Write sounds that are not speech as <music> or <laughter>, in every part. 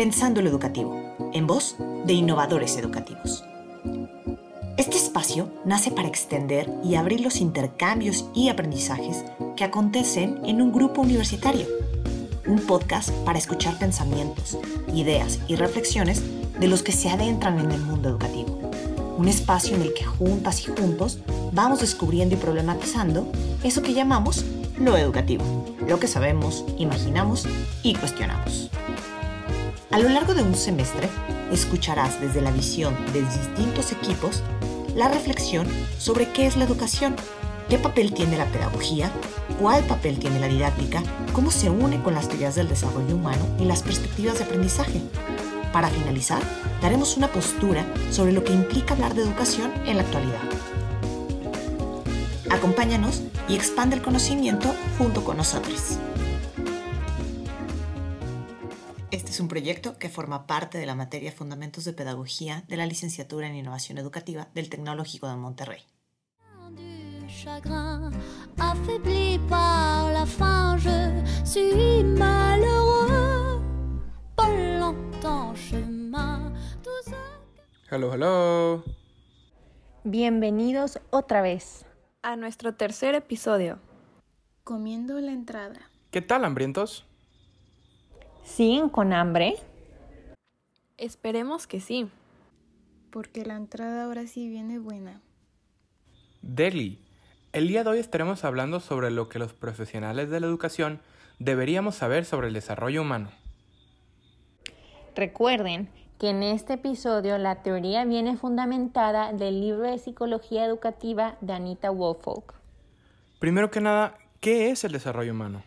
Pensando lo Educativo, en voz de innovadores educativos. Este espacio nace para extender y abrir los intercambios y aprendizajes que acontecen en un grupo universitario. Un podcast para escuchar pensamientos, ideas y reflexiones de los que se adentran en el mundo educativo. Un espacio en el que juntas y juntos vamos descubriendo y problematizando eso que llamamos lo educativo, lo que sabemos, imaginamos y cuestionamos. A lo largo de un semestre, escucharás desde la visión de distintos equipos la reflexión sobre qué es la educación, qué papel tiene la pedagogía, cuál papel tiene la didáctica, cómo se une con las teorías del desarrollo humano y las perspectivas de aprendizaje. Para finalizar, daremos una postura sobre lo que implica hablar de educación en la actualidad. Acompáñanos y expande el conocimiento junto con nosotros. Un proyecto que forma parte de la materia Fundamentos de Pedagogía de la Licenciatura en Innovación Educativa del Tecnológico de Monterrey. Hello, hello. Bienvenidos otra vez a nuestro tercer episodio. Comiendo la entrada. ¿Qué tal, hambrientos? ¿Siguen con hambre? Esperemos que sí. Porque la entrada ahora sí viene buena. Deli, el día de hoy estaremos hablando sobre lo que los profesionales de la educación deberíamos saber sobre el desarrollo humano. Recuerden que en este episodio la teoría viene fundamentada del libro de psicología educativa de Anita Wofolk. Primero que nada, ¿qué es el desarrollo humano?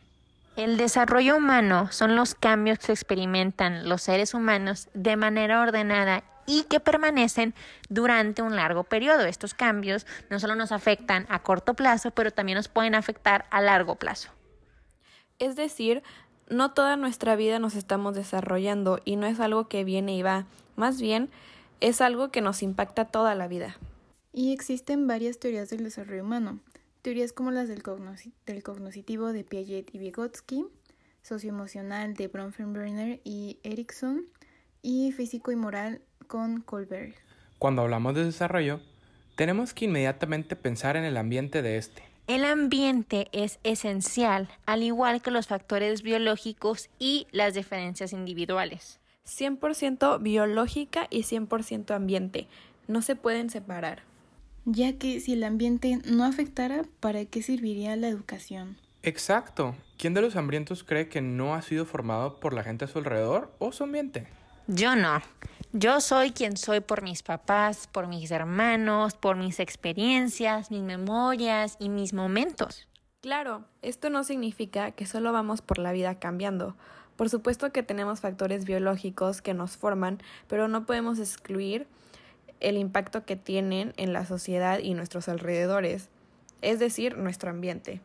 El desarrollo humano son los cambios que experimentan los seres humanos de manera ordenada y que permanecen durante un largo periodo. Estos cambios no solo nos afectan a corto plazo, pero también nos pueden afectar a largo plazo. Es decir, no toda nuestra vida nos estamos desarrollando y no es algo que viene y va, más bien es algo que nos impacta toda la vida. Y existen varias teorías del desarrollo humano. Teorías como las del, del cognoscitivo de Piaget y Vygotsky, socioemocional de Bronfenbrenner y Erickson, y físico y moral con Kohlberg. Cuando hablamos de desarrollo, tenemos que inmediatamente pensar en el ambiente de este. El ambiente es esencial, al igual que los factores biológicos y las diferencias individuales. 100% biológica y 100% ambiente. No se pueden separar ya que si el ambiente no afectara, ¿para qué serviría la educación? Exacto. ¿Quién de los hambrientos cree que no ha sido formado por la gente a su alrededor o su ambiente? Yo no. Yo soy quien soy por mis papás, por mis hermanos, por mis experiencias, mis memorias y mis momentos. Claro, esto no significa que solo vamos por la vida cambiando. Por supuesto que tenemos factores biológicos que nos forman, pero no podemos excluir el impacto que tienen en la sociedad y nuestros alrededores, es decir, nuestro ambiente.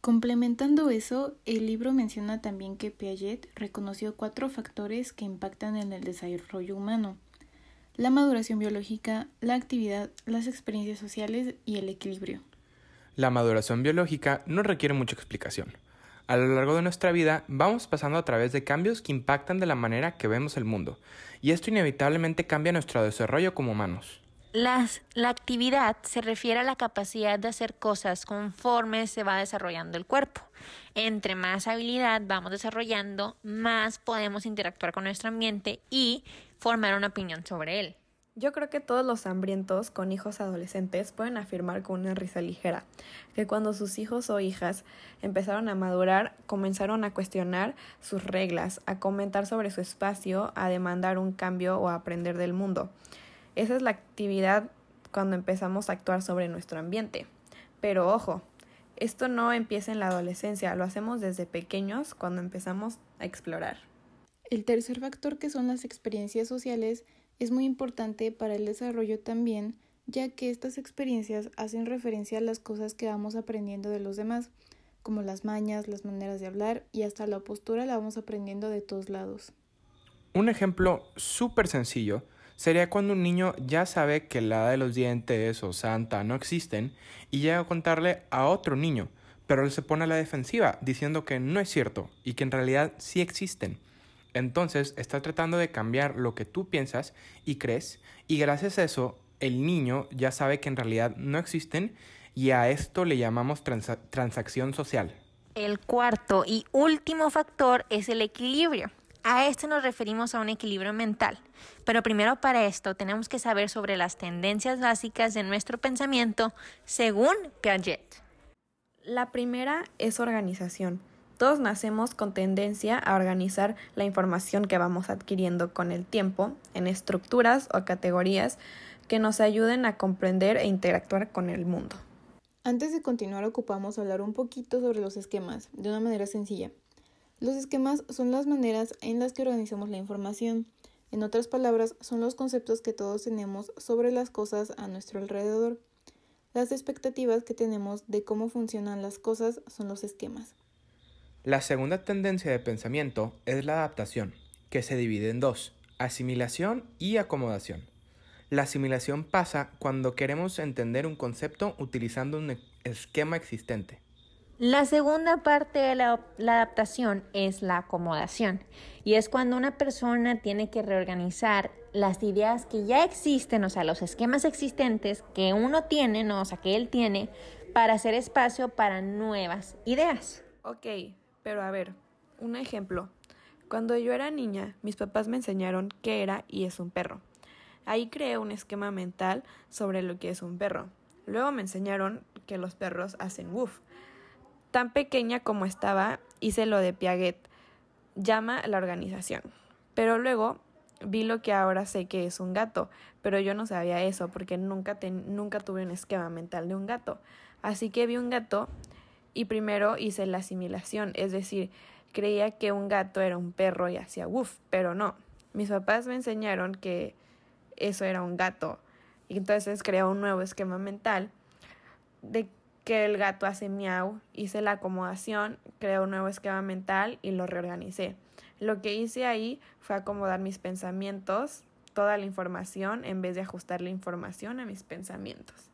Complementando eso, el libro menciona también que Piaget reconoció cuatro factores que impactan en el desarrollo humano. La maduración biológica, la actividad, las experiencias sociales y el equilibrio. La maduración biológica no requiere mucha explicación. A lo largo de nuestra vida vamos pasando a través de cambios que impactan de la manera que vemos el mundo, y esto inevitablemente cambia nuestro desarrollo como humanos. Las, la actividad se refiere a la capacidad de hacer cosas conforme se va desarrollando el cuerpo. Entre más habilidad vamos desarrollando, más podemos interactuar con nuestro ambiente y formar una opinión sobre él. Yo creo que todos los hambrientos con hijos adolescentes pueden afirmar con una risa ligera que cuando sus hijos o hijas empezaron a madurar, comenzaron a cuestionar sus reglas, a comentar sobre su espacio, a demandar un cambio o a aprender del mundo. Esa es la actividad cuando empezamos a actuar sobre nuestro ambiente. Pero ojo, esto no empieza en la adolescencia, lo hacemos desde pequeños cuando empezamos a explorar. El tercer factor que son las experiencias sociales es muy importante para el desarrollo también, ya que estas experiencias hacen referencia a las cosas que vamos aprendiendo de los demás, como las mañas, las maneras de hablar y hasta la postura la vamos aprendiendo de todos lados. Un ejemplo súper sencillo sería cuando un niño ya sabe que la de los dientes o Santa no existen y llega a contarle a otro niño, pero él se pone a la defensiva diciendo que no es cierto y que en realidad sí existen. Entonces está tratando de cambiar lo que tú piensas y crees y gracias a eso el niño ya sabe que en realidad no existen y a esto le llamamos transacción social. El cuarto y último factor es el equilibrio. A este nos referimos a un equilibrio mental, pero primero para esto tenemos que saber sobre las tendencias básicas de nuestro pensamiento según Piaget. La primera es organización. Todos nacemos con tendencia a organizar la información que vamos adquiriendo con el tiempo en estructuras o categorías que nos ayuden a comprender e interactuar con el mundo. Antes de continuar ocupamos hablar un poquito sobre los esquemas, de una manera sencilla. Los esquemas son las maneras en las que organizamos la información. En otras palabras, son los conceptos que todos tenemos sobre las cosas a nuestro alrededor. Las expectativas que tenemos de cómo funcionan las cosas son los esquemas. La segunda tendencia de pensamiento es la adaptación, que se divide en dos, asimilación y acomodación. La asimilación pasa cuando queremos entender un concepto utilizando un esquema existente. La segunda parte de la, adaptación es la acomodación y es cuando una persona tiene que reorganizar las ideas que ya existen, o sea, los esquemas existentes que uno tiene, no, o sea, que él tiene, para hacer espacio para nuevas ideas. Ok, pero a ver, un ejemplo. Cuando yo era niña, mis papás me enseñaron qué era y es un perro. Ahí creé un esquema mental sobre lo que es un perro. Luego me enseñaron que los perros hacen woof Tan pequeña como estaba, hice lo de Piaget, llama la organización. Pero luego vi lo que ahora sé que es un gato, pero yo no sabía eso porque nunca, nunca tuve un esquema mental de un gato. Así que vi un gato y primero hice la asimilación, es decir, creía que un gato era un perro y hacía woof, pero no. Mis papás me enseñaron que eso era un gato y entonces creé un nuevo esquema mental de que el gato hace miau, hice la acomodación, creé un nuevo esquema mental y lo reorganicé. Lo que hice ahí fue acomodar mis pensamientos, toda la información, en vez de ajustar la información a mis pensamientos.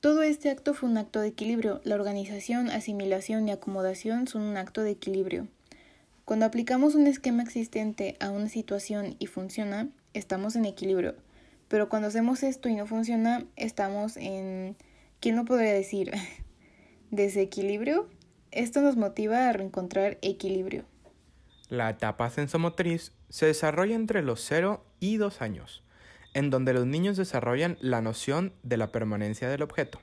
Todo este acto fue un acto de equilibrio. La organización, asimilación y acomodación son un acto de equilibrio. Cuando aplicamos un esquema existente a una situación y funciona, estamos en equilibrio. Pero cuando hacemos esto y no funciona, estamos en ¿quién no podría decir? <laughs> Desequilibrio. Esto nos motiva a reencontrar equilibrio. La etapa sensomotriz se desarrolla entre los 0 y 2 años, en donde los niños desarrollan la noción de la permanencia del objeto.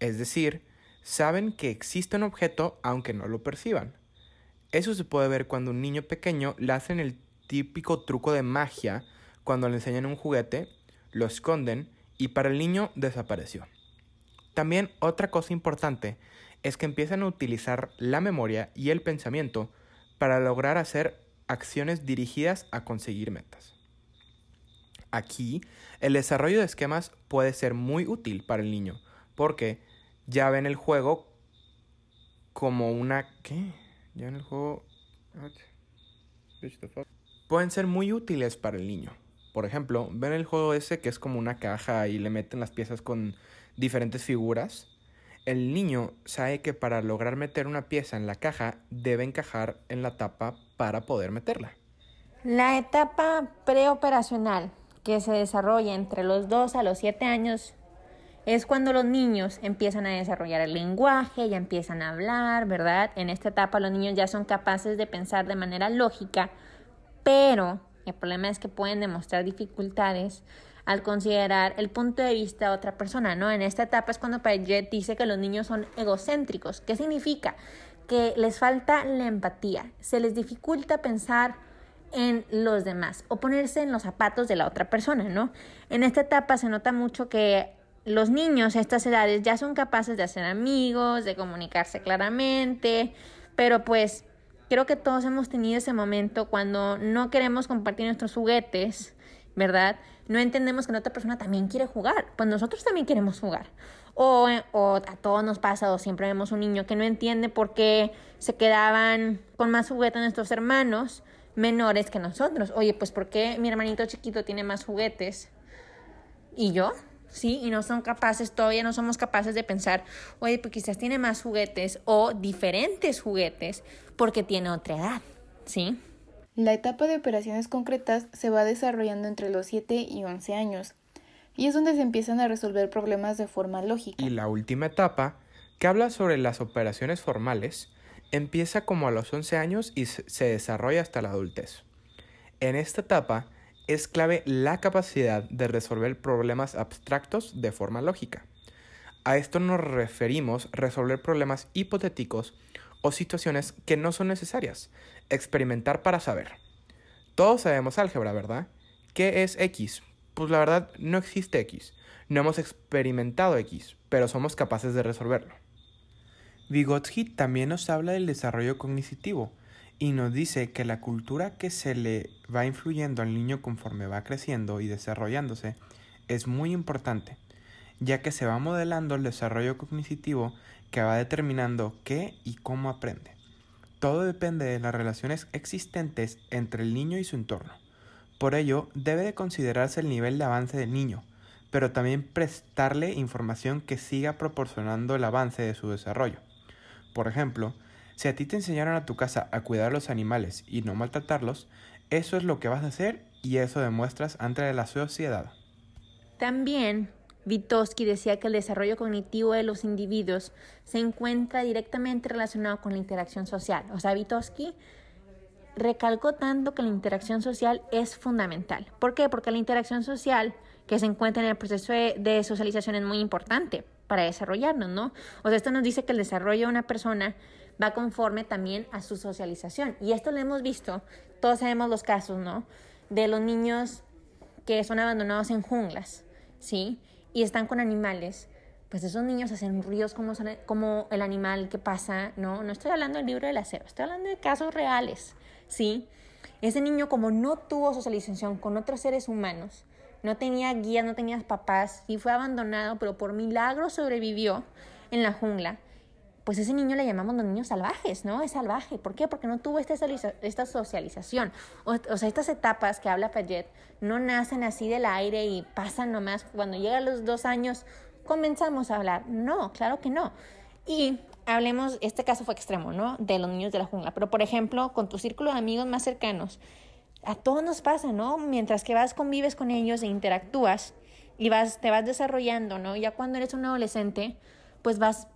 Es decir, saben que existe un objeto aunque no lo perciban. Eso se puede ver cuando un niño pequeño le hacen el típico truco de magia cuando le enseñan un juguete, lo esconden y para el niño desapareció. También otra cosa importante es que empiezan a utilizar la memoria y el pensamiento para lograr hacer acciones dirigidas a conseguir metas. Aquí, el desarrollo de esquemas puede ser muy útil para el niño, porque ya ven el juego como una... ¿Qué? Ya ven el juego... Pueden ser muy útiles para el niño. Por ejemplo, ven el juego ese que es como una caja y le meten las piezas con diferentes figuras, el niño sabe que para lograr meter una pieza en la caja debe encajar en la tapa para poder meterla. La etapa preoperacional que se desarrolla entre los 2 a los 7 años es cuando los niños empiezan a desarrollar el lenguaje, ya empiezan a hablar, ¿verdad? En esta etapa los niños ya son capaces de pensar de manera lógica, pero el problema es que pueden demostrar dificultades al considerar el punto de vista de otra persona, ¿no? En esta etapa es cuando Piaget dice que los niños son egocéntricos. ¿Qué significa? Que les falta la empatía, se les dificulta pensar en los demás o ponerse en los zapatos de la otra persona, ¿no? En esta etapa se nota mucho que los niños a estas edades ya son capaces de hacer amigos, de comunicarse claramente, pero pues creo que todos hemos tenido ese momento cuando no queremos compartir nuestros juguetes ¿verdad? No entendemos que la otra persona también quiere jugar, pues nosotros también queremos jugar. O, o, a todos nos pasa, o siempre vemos un niño que no entiende por qué se quedaban con más juguetes nuestros hermanos menores que nosotros. Oye, pues ¿por qué mi hermanito chiquito tiene más juguetes? ¿Y yo? ¿sí? Y no son capaces, todavía no somos capaces de pensar, oye, pues quizás tiene más juguetes o diferentes juguetes porque tiene otra edad, ¿sí? La etapa de operaciones concretas se va desarrollando entre los 7 y 11 años, y es donde se empiezan a resolver problemas de forma lógica. Y la última etapa, que habla sobre las operaciones formales, empieza como a los 11 años y se desarrolla hasta la adultez. En esta etapa es clave la capacidad de resolver problemas abstractos de forma lógica. A esto nos referimos resolver problemas hipotéticos o situaciones que no son necesarias, experimentar para saber. Todos sabemos álgebra, ¿verdad? ¿Qué es X? Pues la verdad no existe X. No hemos experimentado X, pero somos capaces de resolverlo. Vygotsky también nos habla del desarrollo cognitivo y nos dice que la cultura que se le va influyendo al niño conforme va creciendo y desarrollándose es muy importante, ya que se va modelando el desarrollo cognitivo que va determinando qué y cómo aprende. Todo depende de las relaciones existentes entre el niño y su entorno. Por ello, debe de considerarse el nivel de avance del niño, pero también prestarle información que siga proporcionando el avance de su desarrollo. Por ejemplo, si a ti te enseñaron a tu casa a cuidar a los animales y no maltratarlos, eso es lo que vas a hacer y eso demuestras ante la sociedad. También Vygotsky decía que el desarrollo cognitivo de los individuos se encuentra directamente relacionado con la interacción social. O sea, Vygotsky recalcó tanto que la interacción social es fundamental. ¿Por qué? Porque la interacción social que se encuentra en el proceso de socialización es muy importante para desarrollarnos, ¿no? O sea, esto nos dice que el desarrollo de una persona va conforme también a su socialización. Y esto lo hemos visto, todos sabemos los casos, ¿no? De los niños que son abandonados en junglas, ¿sí? Y están con animales. Pues esos niños hacen ruidos como, como el animal que pasa, ¿no? No estoy hablando del libro del acero, estoy hablando de casos reales, ¿sí? Ese niño como no tuvo socialización con otros seres humanos, no tenía guías, no tenía papás, y fue abandonado, pero por milagro sobrevivió en la jungla. Pues ese niño le llamamos los niños salvajes, ¿no? Es salvaje. ¿Por qué? Porque no tuvo esta, socialización. O, sea, estas etapas que habla Payet no nacen así del aire y pasan nomás. Cuando llegan los dos años, comenzamos a hablar. No, claro que no. Y hablemos, este caso fue extremo, ¿no? De los niños de la jungla. Pero, por ejemplo, con tu círculo de amigos más cercanos, a todos nos pasa, ¿no? Mientras que vas, convives con ellos e interactúas y vas, te vas desarrollando, ¿no? Ya cuando eres un adolescente, pues vas,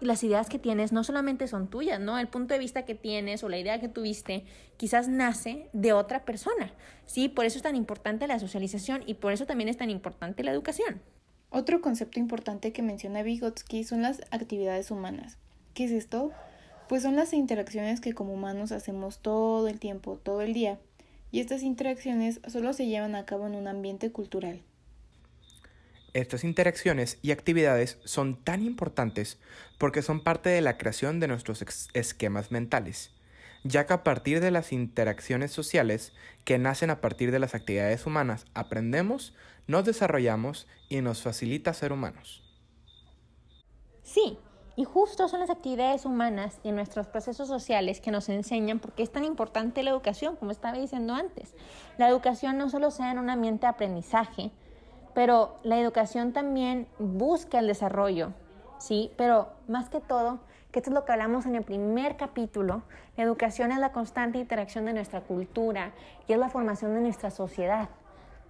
las ideas que tienes no solamente son tuyas, ¿no? El punto de vista que tienes o la idea que tuviste quizás nace de otra persona, ¿sí? Por eso es tan importante la socialización y por eso también es tan importante la educación. Otro concepto importante que menciona Vygotsky son las actividades humanas. ¿Qué es esto? Pues son las interacciones que como humanos hacemos todo el tiempo, todo el día y estas interacciones solo se llevan a cabo en un ambiente cultural. Estas interacciones y actividades son tan importantes porque son parte de la creación de nuestros esquemas mentales, ya que a partir de las interacciones sociales que nacen a partir de las actividades humanas aprendemos, nos desarrollamos y nos facilita ser humanos. Sí, y justo son las actividades humanas y nuestros procesos sociales que nos enseñan por qué es tan importante la educación, como estaba diciendo antes. La educación no solo sea en un ambiente de aprendizaje, pero la educación también busca el desarrollo, ¿sí? Pero más que todo, que esto es lo que hablamos en el primer capítulo, la educación es la constante interacción de nuestra cultura y es la formación de nuestra sociedad.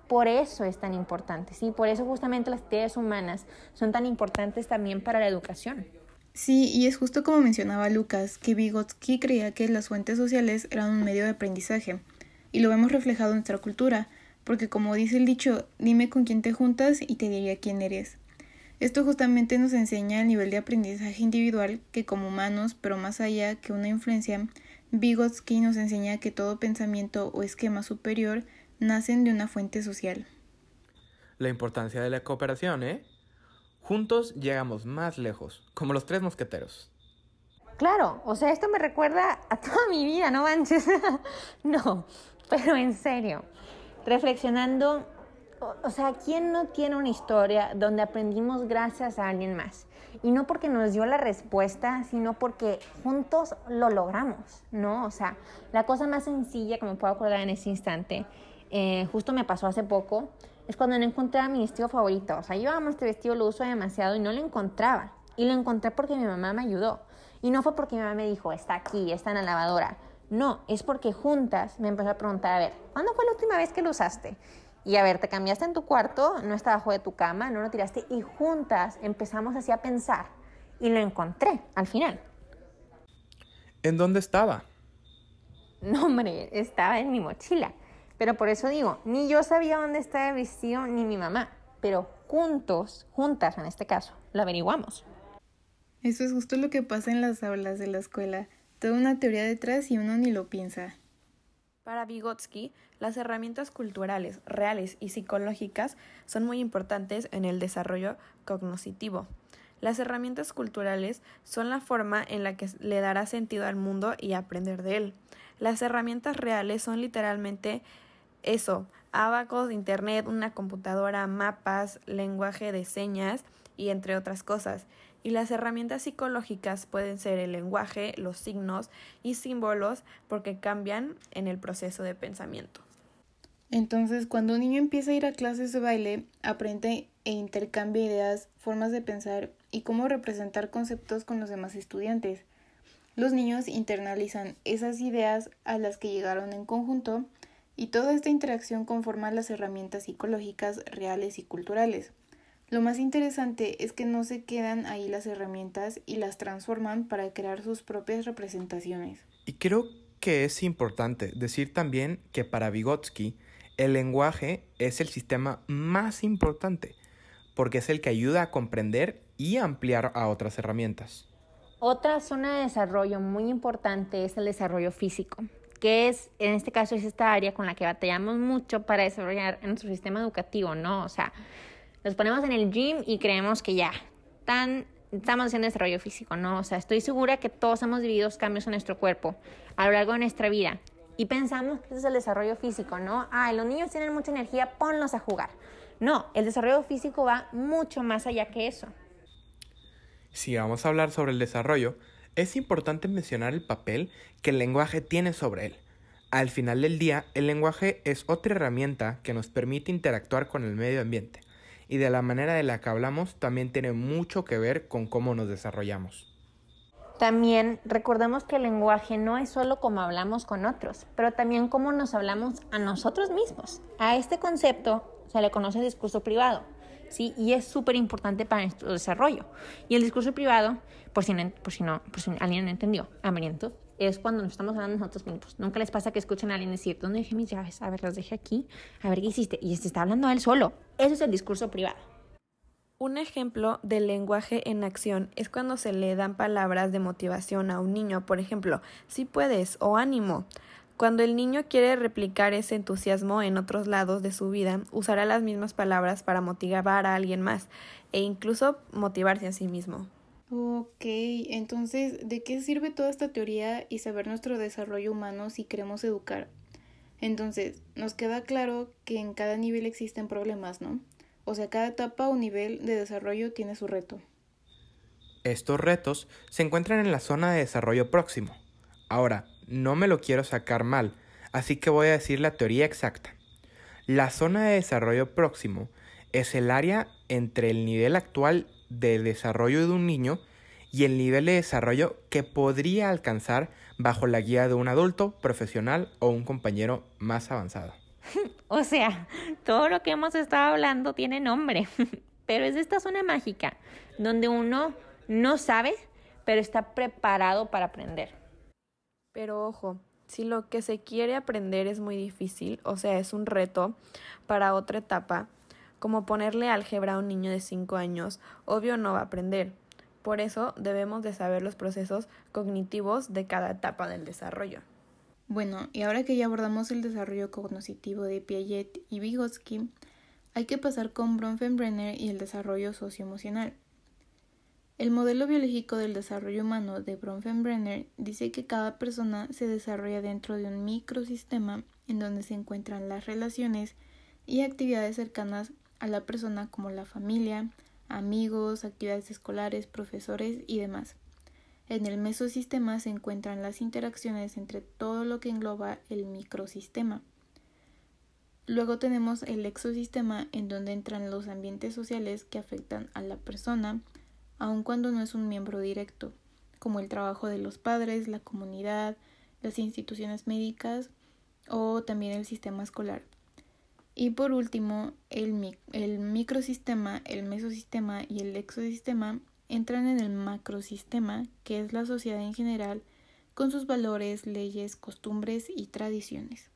Por eso es tan importante, ¿sí? Por eso justamente las actividades humanas son tan importantes también para la educación. Sí, y es justo como mencionaba Lucas, que Vygotsky creía que las fuentes sociales eran un medio de aprendizaje, y lo vemos reflejado en nuestra cultura, porque como dice el dicho, dime con quién te juntas y te diría quién eres. Esto justamente nos enseña el nivel de aprendizaje individual que como humanos, pero más allá que una influencia, Vygotsky nos enseña que todo pensamiento o esquema superior nacen de una fuente social. La importancia de la cooperación, ¿eh? Juntos llegamos más lejos, como los tres mosqueteros. Claro, o sea, esto me recuerda a toda mi vida, no manches. <laughs> no, pero en serio, reflexionando, o, sea, ¿quién no tiene una historia donde aprendimos gracias a alguien más? Y no porque nos dio la respuesta, sino porque juntos lo logramos, ¿no? O sea, la cosa más sencilla que me puedo acordar en ese instante, eh, justo me pasó hace poco, es cuando no encontraba mi vestido favorito. O sea, yo amo este vestido, lo uso demasiado y no lo encontraba. Y lo encontré porque mi mamá me ayudó. Y no fue porque mi mamá me dijo, está aquí, está en la lavadora. No, es porque juntas me empezó a preguntar, a ver, ¿cuándo fue la última vez que lo usaste? Y a ver, te cambiaste en tu cuarto, no está abajo de tu cama, no lo tiraste y juntas empezamos así a pensar y lo encontré al final. ¿En dónde estaba? No, hombre, estaba en mi mochila. Pero por eso digo, ni yo sabía dónde estaba el vestido ni mi mamá, pero juntos, juntas en este caso, lo averiguamos. Eso es justo lo que pasa en las aulas de la escuela. Toda una teoría detrás y uno ni lo piensa. Para Vygotsky, las herramientas culturales, reales y psicológicas son muy importantes en el desarrollo cognoscitivo. Las herramientas culturales son la forma en la que le dará sentido al mundo y aprender de él. Las herramientas reales son literalmente eso, abacos, internet, una computadora, mapas, lenguaje de señas y entre otras cosas. Y las herramientas psicológicas pueden ser el lenguaje, los signos y símbolos porque cambian en el proceso de pensamiento. Entonces, cuando un niño empieza a ir a clases de baile, aprende e intercambia ideas, formas de pensar y cómo representar conceptos con los demás estudiantes. Los niños internalizan esas ideas a las que llegaron en conjunto y toda esta interacción conforma las herramientas psicológicas reales y culturales. Lo más interesante es que no se quedan ahí las herramientas y las transforman para crear sus propias representaciones. Y creo que es importante decir también que para Vygotsky el lenguaje es el sistema más importante porque es el que ayuda a comprender y ampliar a otras herramientas. Otra zona de desarrollo muy importante es el desarrollo físico, que es, en este caso, es esta área con la que batallamos mucho para desarrollar nuestro sistema educativo, ¿no? O sea, nos ponemos en el gym y creemos que ya, tan, estamos haciendo desarrollo físico, ¿no? O sea, estoy segura que todos hemos vivido cambios en nuestro cuerpo a lo largo de nuestra vida y pensamos que ese es el desarrollo físico, ¿no? Ah, los niños tienen mucha energía, ponlos a jugar. No, el desarrollo físico va mucho más allá que eso. Si vamos a hablar sobre el desarrollo, es importante mencionar el papel que el lenguaje tiene sobre él. Al final del día, el lenguaje es otra herramienta que nos permite interactuar con el medio ambiente, y de la manera de la que hablamos también tiene mucho que ver con cómo nos desarrollamos. También recordemos que el lenguaje no es solo cómo hablamos con otros, pero también cómo nos hablamos a nosotros mismos. A este concepto se le conoce discurso privado. Y es súper importante para nuestro desarrollo. Y el discurso privado, por si, por si, no, alguien no entendió, hambriento, es cuando nos estamos hablando nosotros mismos. Nunca les pasa que escuchen a alguien decir, ¿dónde dejé mis llaves? A ver, las dejé aquí. A ver, ¿qué hiciste? Y se está hablando a él solo. Eso es el discurso privado. Un ejemplo del lenguaje en acción es cuando se le dan palabras de motivación a un niño, por ejemplo, si puedes o ánimo. Cuando el niño quiere replicar ese entusiasmo en otros lados de su vida, usará las mismas palabras para motivar a alguien más e incluso motivarse a sí mismo. Ok, entonces, ¿de qué sirve toda esta teoría y saber nuestro desarrollo humano si queremos educar? Entonces, nos queda claro que en cada nivel existen problemas, ¿no? O sea, cada etapa o nivel de desarrollo tiene su reto. Estos retos se encuentran en la zona de desarrollo próximo. Ahora, no me lo quiero sacar mal, así que voy a decir la teoría exacta. La zona de desarrollo próximo es el área entre el nivel actual de desarrollo de un niño y el nivel de desarrollo que podría alcanzar bajo la guía de un adulto, profesional o un compañero más avanzado. <laughs> o sea, todo lo que hemos estado hablando tiene nombre, <laughs> pero es esta zona mágica donde uno no sabe, pero está preparado para aprender. Pero ojo, si lo que se quiere aprender es muy difícil, o sea, es un reto para otra etapa, como ponerle álgebra a un niño de 5 años, obvio no va a aprender. Por eso debemos de saber los procesos cognitivos de cada etapa del desarrollo. Bueno, y ahora que ya abordamos el desarrollo cognitivo de Piaget y Vygotsky, hay que pasar con Bronfenbrenner y el desarrollo socioemocional. El modelo biológico del desarrollo humano de Bronfenbrenner dice que cada persona se desarrolla dentro de un microsistema en donde se encuentran las relaciones y actividades cercanas a la persona como la familia, amigos, actividades escolares, profesores y demás. En el mesosistema se encuentran las interacciones entre todo lo que engloba el microsistema. Luego tenemos el exosistema en donde entran los ambientes sociales que afectan a la persona, aun cuando no es un miembro directo, como el trabajo de los padres, la comunidad, las instituciones médicas o también el sistema escolar. Y por último, el, microsistema, el mesosistema y el exosistema entran en el macrosistema, que es la sociedad en general, con sus valores, leyes, costumbres y tradiciones.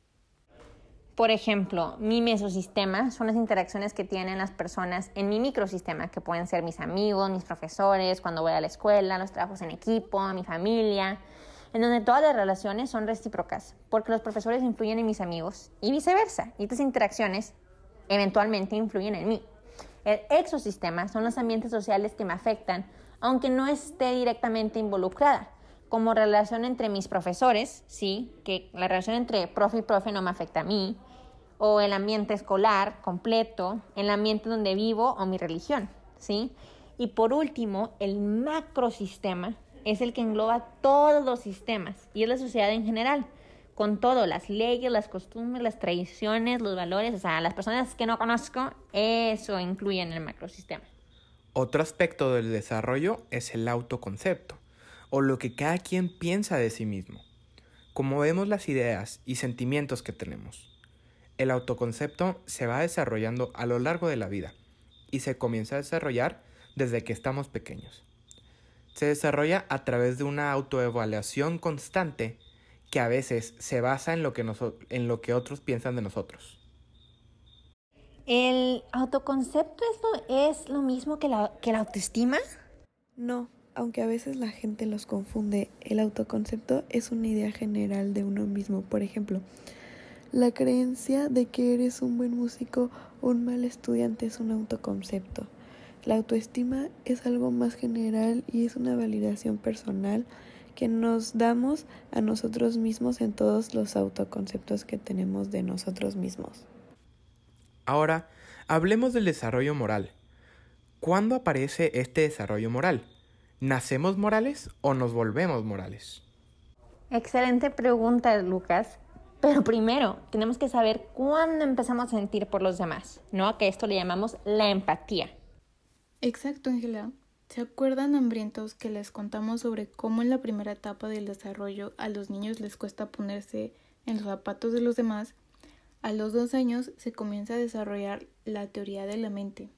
Por ejemplo, mi mesosistema son las interacciones que tienen las personas en mi microsistema, que pueden ser mis amigos, mis profesores, cuando voy a la escuela, los trabajos en equipo, mi familia, en donde todas las relaciones son recíprocas, porque los profesores influyen en mis amigos y viceversa, y estas interacciones eventualmente influyen en mí. El exosistema son los ambientes sociales que me afectan, aunque no esté directamente involucrada, como relación entre mis profesores, sí, que la relación entre profe y profe no me afecta a mí, o el ambiente escolar completo, el ambiente donde vivo o mi religión, ¿sí? Y por último, el macrosistema es el que engloba todos los sistemas y es la sociedad en general, con todo, las leyes, las costumbres, las tradiciones, los valores, o sea, las personas que no conozco, eso incluye en el macrosistema. Otro aspecto del desarrollo es el autoconcepto, o lo que cada quien piensa de sí mismo, como vemos las ideas y sentimientos que tenemos. El autoconcepto se va desarrollando a lo largo de la vida y se comienza a desarrollar desde que estamos pequeños. Se desarrolla a través de una autoevaluación constante que a veces se basa en lo que, en lo que otros piensan de nosotros. ¿El autoconcepto es lo, es lo mismo que la, que la autoestima? No, aunque a veces la gente los confunde. El autoconcepto es una idea general de uno mismo. Por ejemplo, la creencia de que eres un buen músico o un mal estudiante es un autoconcepto. La autoestima es algo más general y es una validación personal que nos damos a nosotros mismos en todos los autoconceptos que tenemos de nosotros mismos. Ahora, hablemos del desarrollo moral. ¿Cuándo aparece este desarrollo moral? ¿Nacemos morales o nos volvemos morales? Excelente pregunta, Lucas. Pero primero, tenemos que saber cuándo empezamos a sentir por los demás, ¿no? Que esto le llamamos la empatía. Exacto, Ángela. ¿Se acuerdan, hambrientos, que les contamos sobre cómo en la primera etapa del desarrollo a los niños les cuesta ponerse en los zapatos de los demás? A los dos años se comienza a desarrollar la teoría de la mente.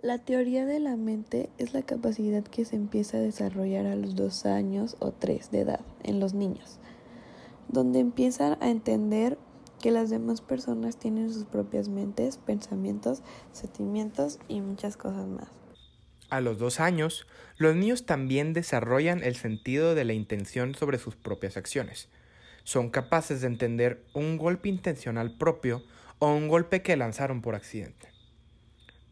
La teoría de la mente es la capacidad que se empieza a desarrollar a los dos años o tres de edad en los niños donde empiezan a entender que las demás personas tienen sus propias mentes, pensamientos, sentimientos y muchas cosas más. A los dos años, los niños también desarrollan el sentido de la intención sobre sus propias acciones. Son capaces de entender un golpe intencional propio o un golpe que lanzaron por accidente.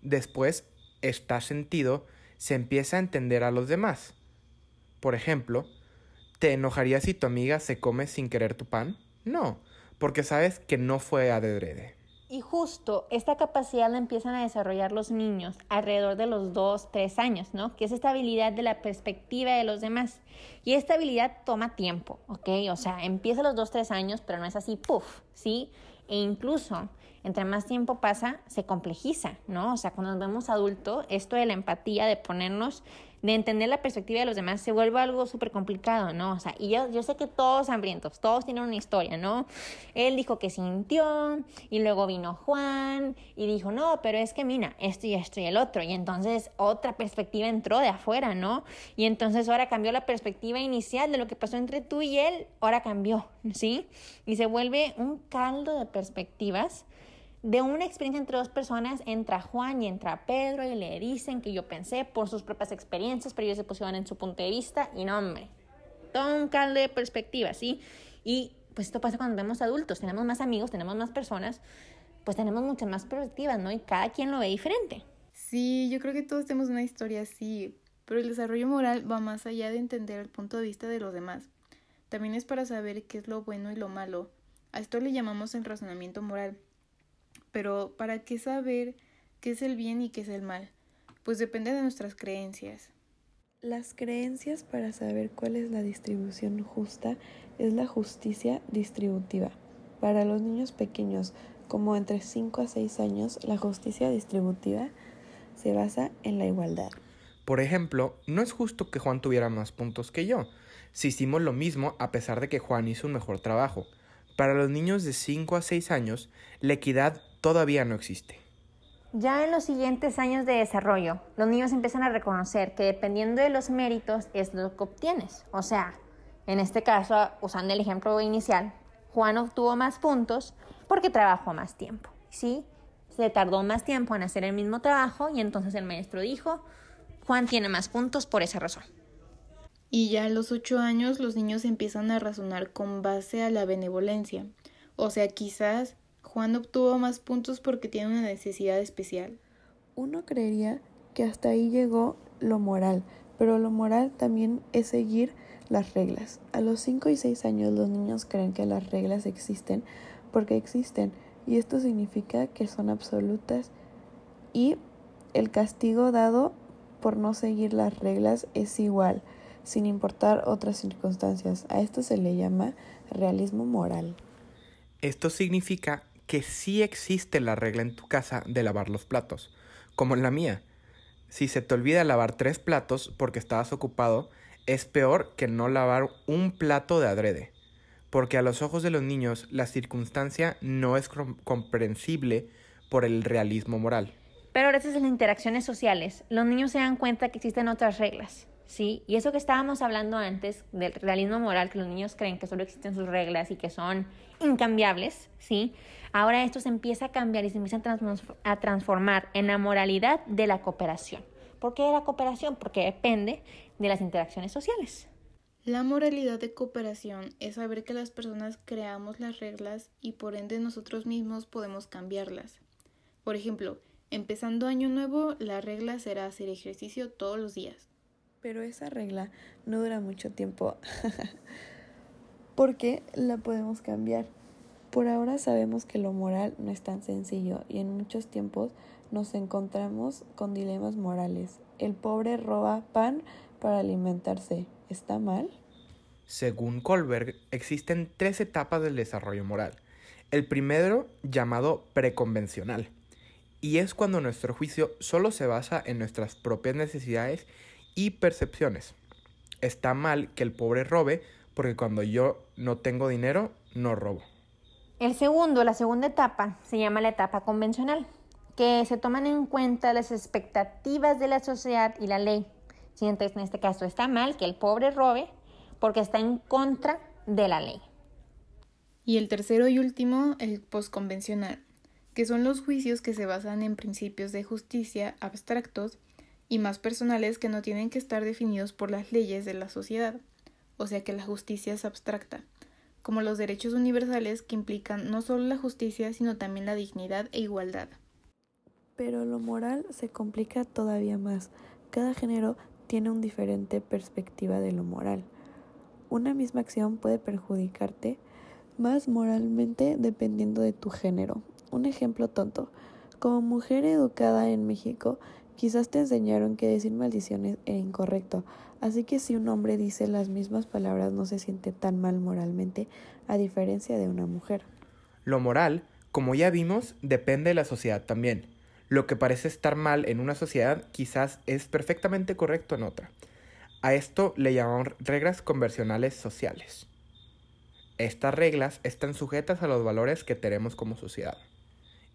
Después, este sentido se empieza a entender a los demás. Por ejemplo, ¿Te enojaría si tu amiga se come sin querer tu pan? No, porque sabes que no fue adrede. Y justo esta capacidad la empiezan a desarrollar los niños alrededor de los 2, 3 años, ¿no? Que es esta habilidad de la perspectiva de los demás. Y esta habilidad toma tiempo, ¿ok? O sea, empieza a los 2, 3 años, pero no es así, puff, ¿sí? E incluso, entre más tiempo pasa, se complejiza, ¿no? O sea, cuando nos vemos adultos, esto de la empatía, de ponernos de entender la perspectiva de los demás se vuelve algo súper complicado, ¿no? O sea, y yo, yo sé que todos hambrientos, todos tienen una historia, ¿no? Él dijo que sintió y luego vino Juan y dijo, no, pero es que mira, esto y esto y el otro. Y entonces otra perspectiva entró de afuera, ¿no? Y entonces ahora cambió la perspectiva inicial de lo que pasó entre tú y él, ahora cambió, ¿sí? Y se vuelve un caldo de perspectivas de una experiencia entre dos personas, entra Juan y entra Pedro y le dicen que yo pensé por sus propias experiencias, pero ellos se pusieron en su punto de vista y no, hombre, todo un caldo de perspectiva, ¿sí? Y pues esto pasa cuando vemos adultos, tenemos más amigos, tenemos más personas, pues tenemos muchas más perspectivas, ¿no? Y cada quien lo ve diferente. Sí, yo creo que todos tenemos una historia así, pero el desarrollo moral va más allá de entender el punto de vista de los demás. También es para saber qué es lo bueno y lo malo. A esto le llamamos el razonamiento moral pero ¿para qué saber qué es el bien y qué es el mal? Pues depende de nuestras creencias. Las creencias para saber cuál es la distribución justa es la justicia distributiva. Para los niños pequeños, como entre 5 a 6 años, la justicia distributiva se basa en la igualdad. Por ejemplo, no es justo que Juan tuviera más puntos que yo. si hicimos lo mismo a pesar de que Juan hizo un mejor trabajo. Para los niños de 5 a 6 años, la equidad todavía no existe. Ya en los siguientes años de desarrollo, los niños empiezan a reconocer que dependiendo de los méritos es lo que obtienes. O sea, en este caso, usando el ejemplo inicial, Juan obtuvo más puntos porque trabajó más tiempo. ¿sí? Se tardó más tiempo en hacer el mismo trabajo y entonces el maestro dijo, Juan tiene más puntos por esa razón. Y ya a los ocho años los niños empiezan a razonar con base a la benevolencia. O sea, quizás Juan obtuvo más puntos porque tiene una necesidad especial. Uno creería que hasta ahí llegó lo moral, pero lo moral también es seguir las reglas. A los 5 y 6 años los niños creen que las reglas existen porque existen y esto significa que son absolutas y el castigo dado por no seguir las reglas es igual, sin importar otras circunstancias. A esto se le llama realismo moral. Esto significa que sí existe la regla en tu casa de lavar los platos, como en la mía. Si se te olvida lavar tres platos porque estabas ocupado, es peor que no lavar un plato de adrede, porque a los ojos de los niños la circunstancia no es comprensible por el realismo moral. Pero gracias a las interacciones sociales, los niños se dan cuenta que existen otras reglas, ¿sí? Y eso que estábamos hablando antes del realismo moral, que los niños creen que solo existen sus reglas y que son incambiables, ¿sí? Ahora esto se empieza a cambiar y se empieza a transformar en la moralidad de la cooperación. ¿Por qué la cooperación? Porque depende de las interacciones sociales. La moralidad de cooperación es saber que las personas creamos las reglas y por ende nosotros mismos podemos cambiarlas. Por ejemplo, empezando año nuevo, la regla será hacer ejercicio todos los días. Pero esa regla no dura mucho tiempo <laughs> porque la podemos cambiar. Por ahora sabemos que lo moral no es tan sencillo y en muchos tiempos nos encontramos con dilemas morales. El pobre roba pan para alimentarse. ¿Está mal? Según Kohlberg, existen tres etapas del desarrollo moral. El primero, llamado preconvencional, y es cuando nuestro juicio solo se basa en nuestras propias necesidades y percepciones. Está mal que el pobre robe porque cuando yo no tengo dinero, no robo. El segundo, la segunda etapa, se llama la etapa convencional que se toman en cuenta las expectativas de la sociedad y la ley. Si entonces en este caso está mal que el pobre robe porque está en contra de la ley. Y el tercero y último, el posconvencional, que son los juicios que se basan en principios de justicia abstractos y más personales que no tienen que estar definidos por las leyes de la sociedad, o sea que la justicia es abstracta, como los derechos universales que implican no solo la justicia, sino también la dignidad e igualdad. Pero lo moral se complica todavía más. Cada género tiene una diferente perspectiva de lo moral. Una misma acción puede perjudicarte más moralmente dependiendo de tu género. Un ejemplo tonto. Como mujer educada en México, quizás te enseñaron que decir maldiciones era incorrecto. Así que si un hombre dice las mismas palabras no se siente tan mal moralmente, a diferencia de una mujer. Lo moral, como ya vimos, depende de la sociedad también. Lo que parece estar mal en una sociedad quizás es perfectamente correcto en otra. A esto le llamamos reglas conversionales sociales. Estas reglas están sujetas a los valores que tenemos como sociedad.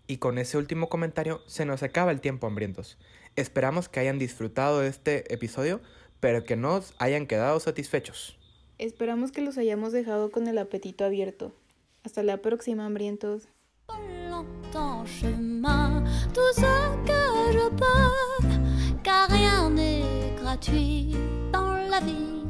Y con ese último comentario se nos acaba el tiempo hambrientos. Esperamos que hayan disfrutado de este episodio, pero que nos hayan quedado satisfechos. Esperamos que los hayamos dejado con el apetito abierto. Hasta la próxima, hambrientos. car rien n'est gratuit dans la vie.